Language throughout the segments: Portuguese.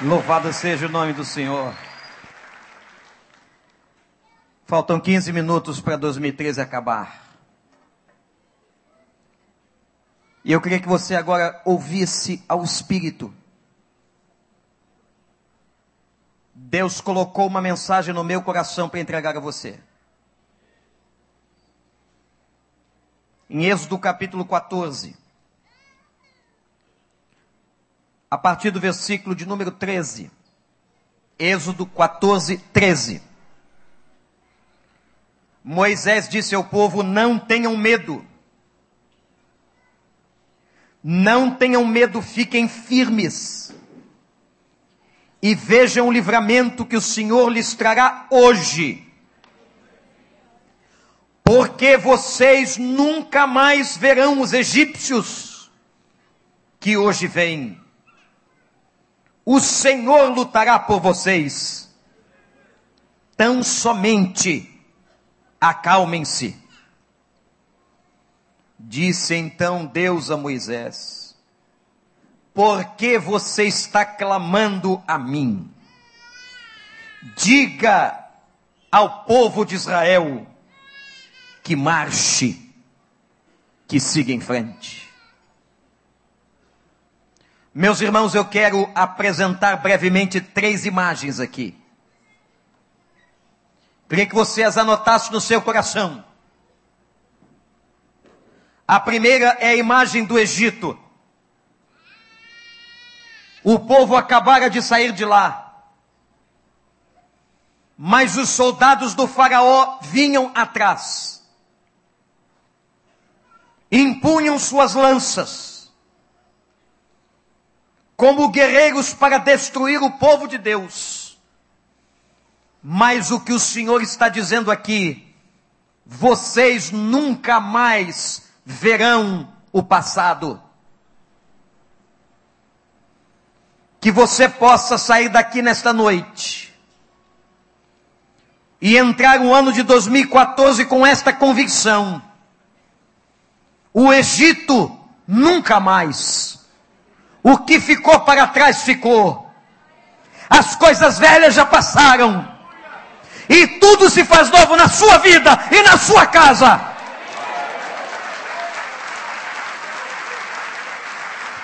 Louvado seja o nome do Senhor. Faltam 15 minutos para 2013 acabar. E eu queria que você agora ouvisse ao Espírito. Deus colocou uma mensagem no meu coração para entregar a você. Em Êxodo capítulo 14, a partir do versículo de número 13. Êxodo 14, 13. Moisés disse ao povo: Não tenham medo. Não tenham medo, fiquem firmes. E vejam o livramento que o Senhor lhes trará hoje. Porque vocês nunca mais verão os egípcios que hoje vêm. O Senhor lutará por vocês. Tão somente acalmem-se. Disse então Deus a Moisés: Por que você está clamando a mim? Diga ao povo de Israel que marche, que siga em frente. Meus irmãos, eu quero apresentar brevemente três imagens aqui. Queria que você as anotasse no seu coração. A primeira é a imagem do Egito. O povo acabara de sair de lá. Mas os soldados do Faraó vinham atrás. Impunham suas lanças. Como guerreiros para destruir o povo de Deus. Mas o que o Senhor está dizendo aqui, vocês nunca mais verão o passado. Que você possa sair daqui nesta noite e entrar no ano de 2014 com esta convicção. O Egito nunca mais. O que ficou para trás ficou. As coisas velhas já passaram. E tudo se faz novo na sua vida e na sua casa.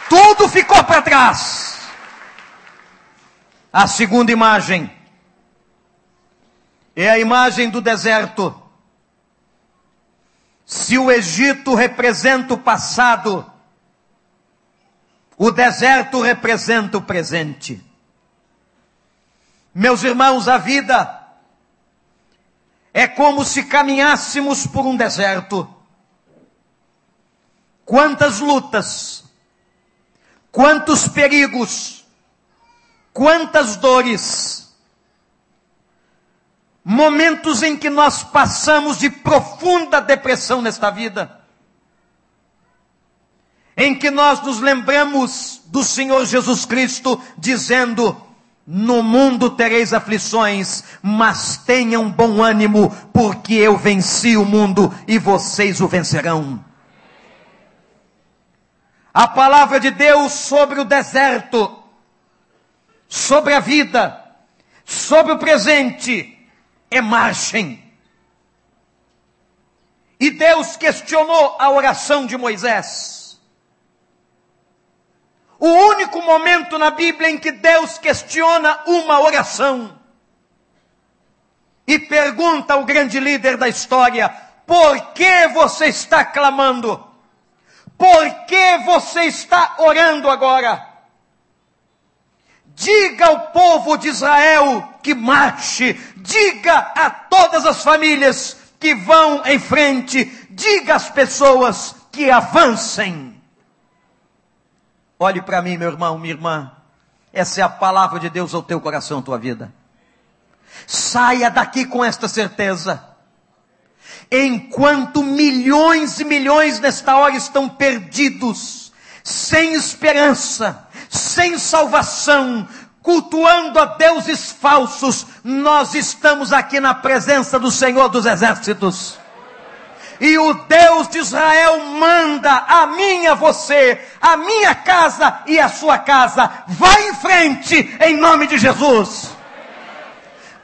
Tudo ficou para trás. A segunda imagem é a imagem do deserto. Se o Egito representa o passado, o deserto representa o presente. Meus irmãos, a vida é como se caminhássemos por um deserto. Quantas lutas, quantos perigos, quantas dores, momentos em que nós passamos de profunda depressão nesta vida, em que nós nos lembramos do Senhor Jesus Cristo dizendo: No mundo tereis aflições, mas tenham bom ânimo, porque eu venci o mundo e vocês o vencerão a palavra de Deus sobre o deserto, sobre a vida, sobre o presente, é marchem. E Deus questionou a oração de Moisés. O único momento na Bíblia em que Deus questiona uma oração e pergunta ao grande líder da história: por que você está clamando? Por que você está orando agora? Diga ao povo de Israel que marche, diga a todas as famílias que vão em frente, diga às pessoas que avancem. Olhe para mim, meu irmão, minha irmã. Essa é a palavra de Deus ao teu coração, tua vida. Saia daqui com esta certeza enquanto milhões e milhões nesta hora estão perdidos, sem esperança, sem salvação, cultuando a deuses falsos, nós estamos aqui na presença do Senhor dos Exércitos. E o Deus de Israel manda a mim a você, a minha casa e a sua casa. Vai em frente em nome de Jesus.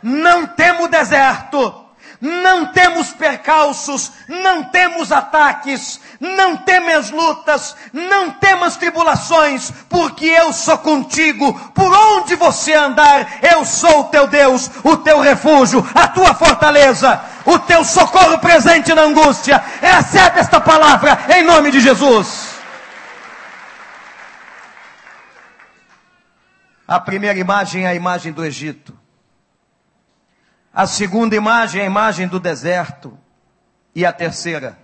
Não temo deserto não temos percalços, não temos ataques, não temos lutas, não temos tribulações, porque eu sou contigo. Por onde você andar, eu sou o teu Deus, o teu refúgio, a tua fortaleza, o teu socorro presente na angústia. Recebe esta palavra em nome de Jesus. A primeira imagem é a imagem do Egito. A segunda imagem é a imagem do deserto. E a terceira?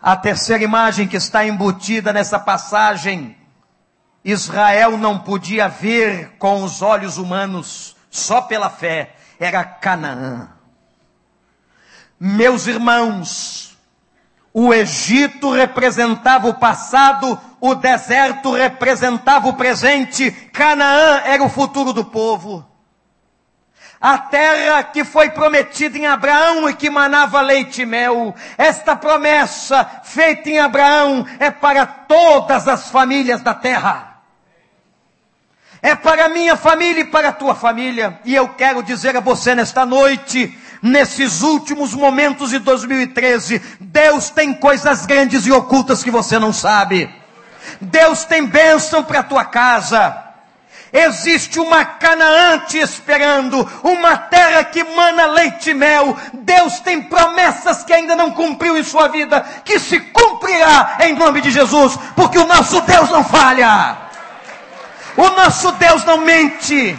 A terceira imagem que está embutida nessa passagem, Israel não podia ver com os olhos humanos, só pela fé, era Canaã. Meus irmãos, o Egito representava o passado, o deserto representava o presente, Canaã era o futuro do povo a terra que foi prometida em Abraão e que manava leite e mel. Esta promessa feita em Abraão é para todas as famílias da terra. É para minha família e para a tua família. E eu quero dizer a você nesta noite, nesses últimos momentos de 2013, Deus tem coisas grandes e ocultas que você não sabe. Deus tem bênção para a tua casa. Existe uma Canaã te esperando, uma terra que mana leite e mel. Deus tem promessas que ainda não cumpriu em sua vida, que se cumprirá em nome de Jesus, porque o nosso Deus não falha. O nosso Deus não mente.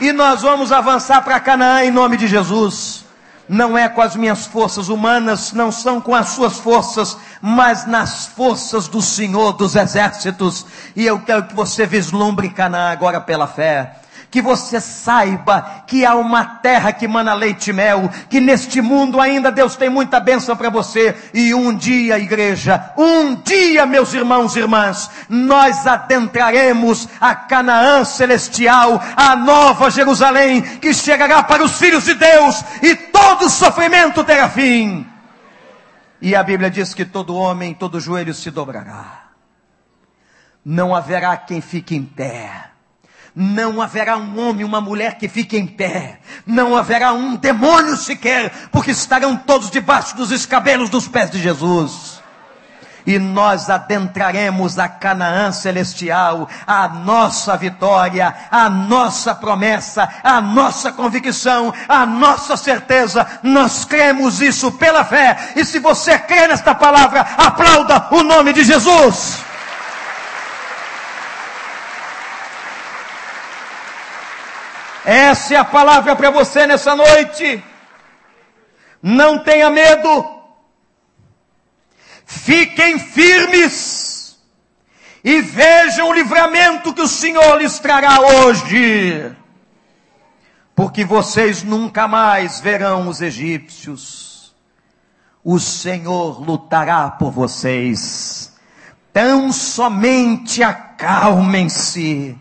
E nós vamos avançar para Canaã em nome de Jesus não é com as minhas forças humanas, não são com as suas forças, mas nas forças do Senhor dos exércitos. E eu quero que você vislumbre Canaã agora pela fé que você saiba que há uma terra que mana leite e mel, que neste mundo ainda Deus tem muita bênção para você, e um dia, igreja, um dia, meus irmãos e irmãs, nós adentraremos a Canaã celestial, a nova Jerusalém, que chegará para os filhos de Deus, e todo sofrimento terá fim. E a Bíblia diz que todo homem, todo joelho se dobrará. Não haverá quem fique em pé não haverá um homem, uma mulher que fique em pé. Não haverá um demônio sequer, porque estarão todos debaixo dos escabelos dos pés de Jesus. E nós adentraremos a Canaã celestial, a nossa vitória, a nossa promessa, a nossa convicção, a nossa certeza. Nós cremos isso pela fé. E se você crê nesta palavra, aplauda o nome de Jesus. Essa é a palavra para você nessa noite. Não tenha medo. Fiquem firmes e vejam o livramento que o Senhor lhes trará hoje. Porque vocês nunca mais verão os egípcios. O Senhor lutará por vocês. Tão somente acalmem-se.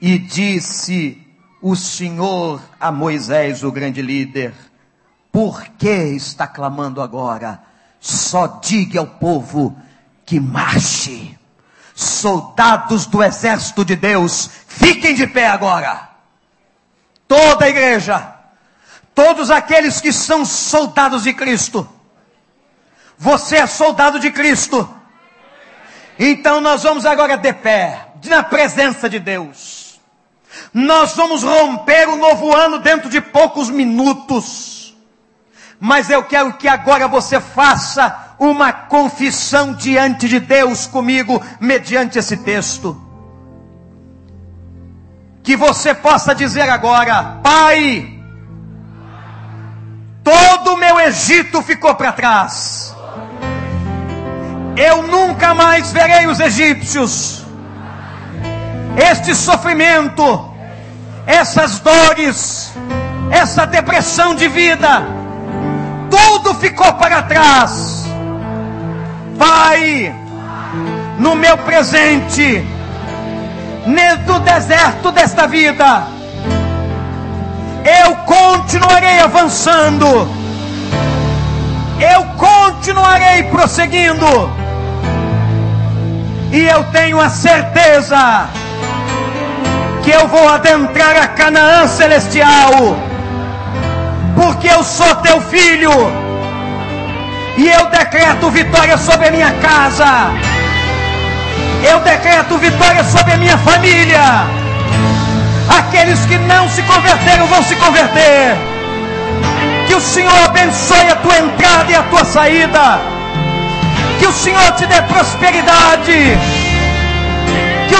E disse o Senhor a Moisés, o grande líder, por que está clamando agora? Só diga ao povo que marche. Soldados do exército de Deus, fiquem de pé agora. Toda a igreja, todos aqueles que são soldados de Cristo. Você é soldado de Cristo. Então nós vamos agora de pé, na presença de Deus. Nós vamos romper o novo ano dentro de poucos minutos. Mas eu quero que agora você faça uma confissão diante de Deus comigo, mediante esse texto. Que você possa dizer agora: Pai, todo o meu Egito ficou para trás. Eu nunca mais verei os egípcios. Este sofrimento essas dores, essa depressão de vida, tudo ficou para trás. Pai, no meu presente, no deserto desta vida, eu continuarei avançando, eu continuarei prosseguindo. E eu tenho a certeza que eu vou adentrar a Canaã celestial, porque eu sou teu filho, e eu decreto vitória sobre a minha casa, eu decreto vitória sobre a minha família. Aqueles que não se converteram vão se converter. Que o Senhor abençoe a tua entrada e a tua saída. Que o Senhor te dê prosperidade.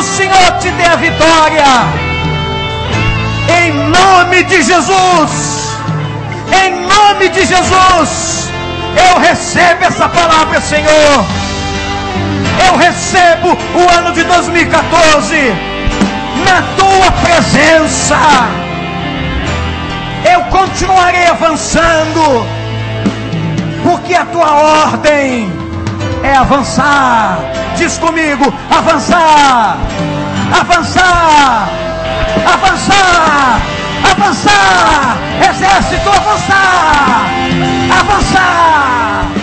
O Senhor te dê a vitória. Em nome de Jesus. Em nome de Jesus. Eu recebo essa palavra, Senhor. Eu recebo o ano de 2014 na tua presença. Eu continuarei avançando, porque a tua ordem é avançar. Diz comigo: avançar, avançar, avançar, avançar. Exército, avançar, avançar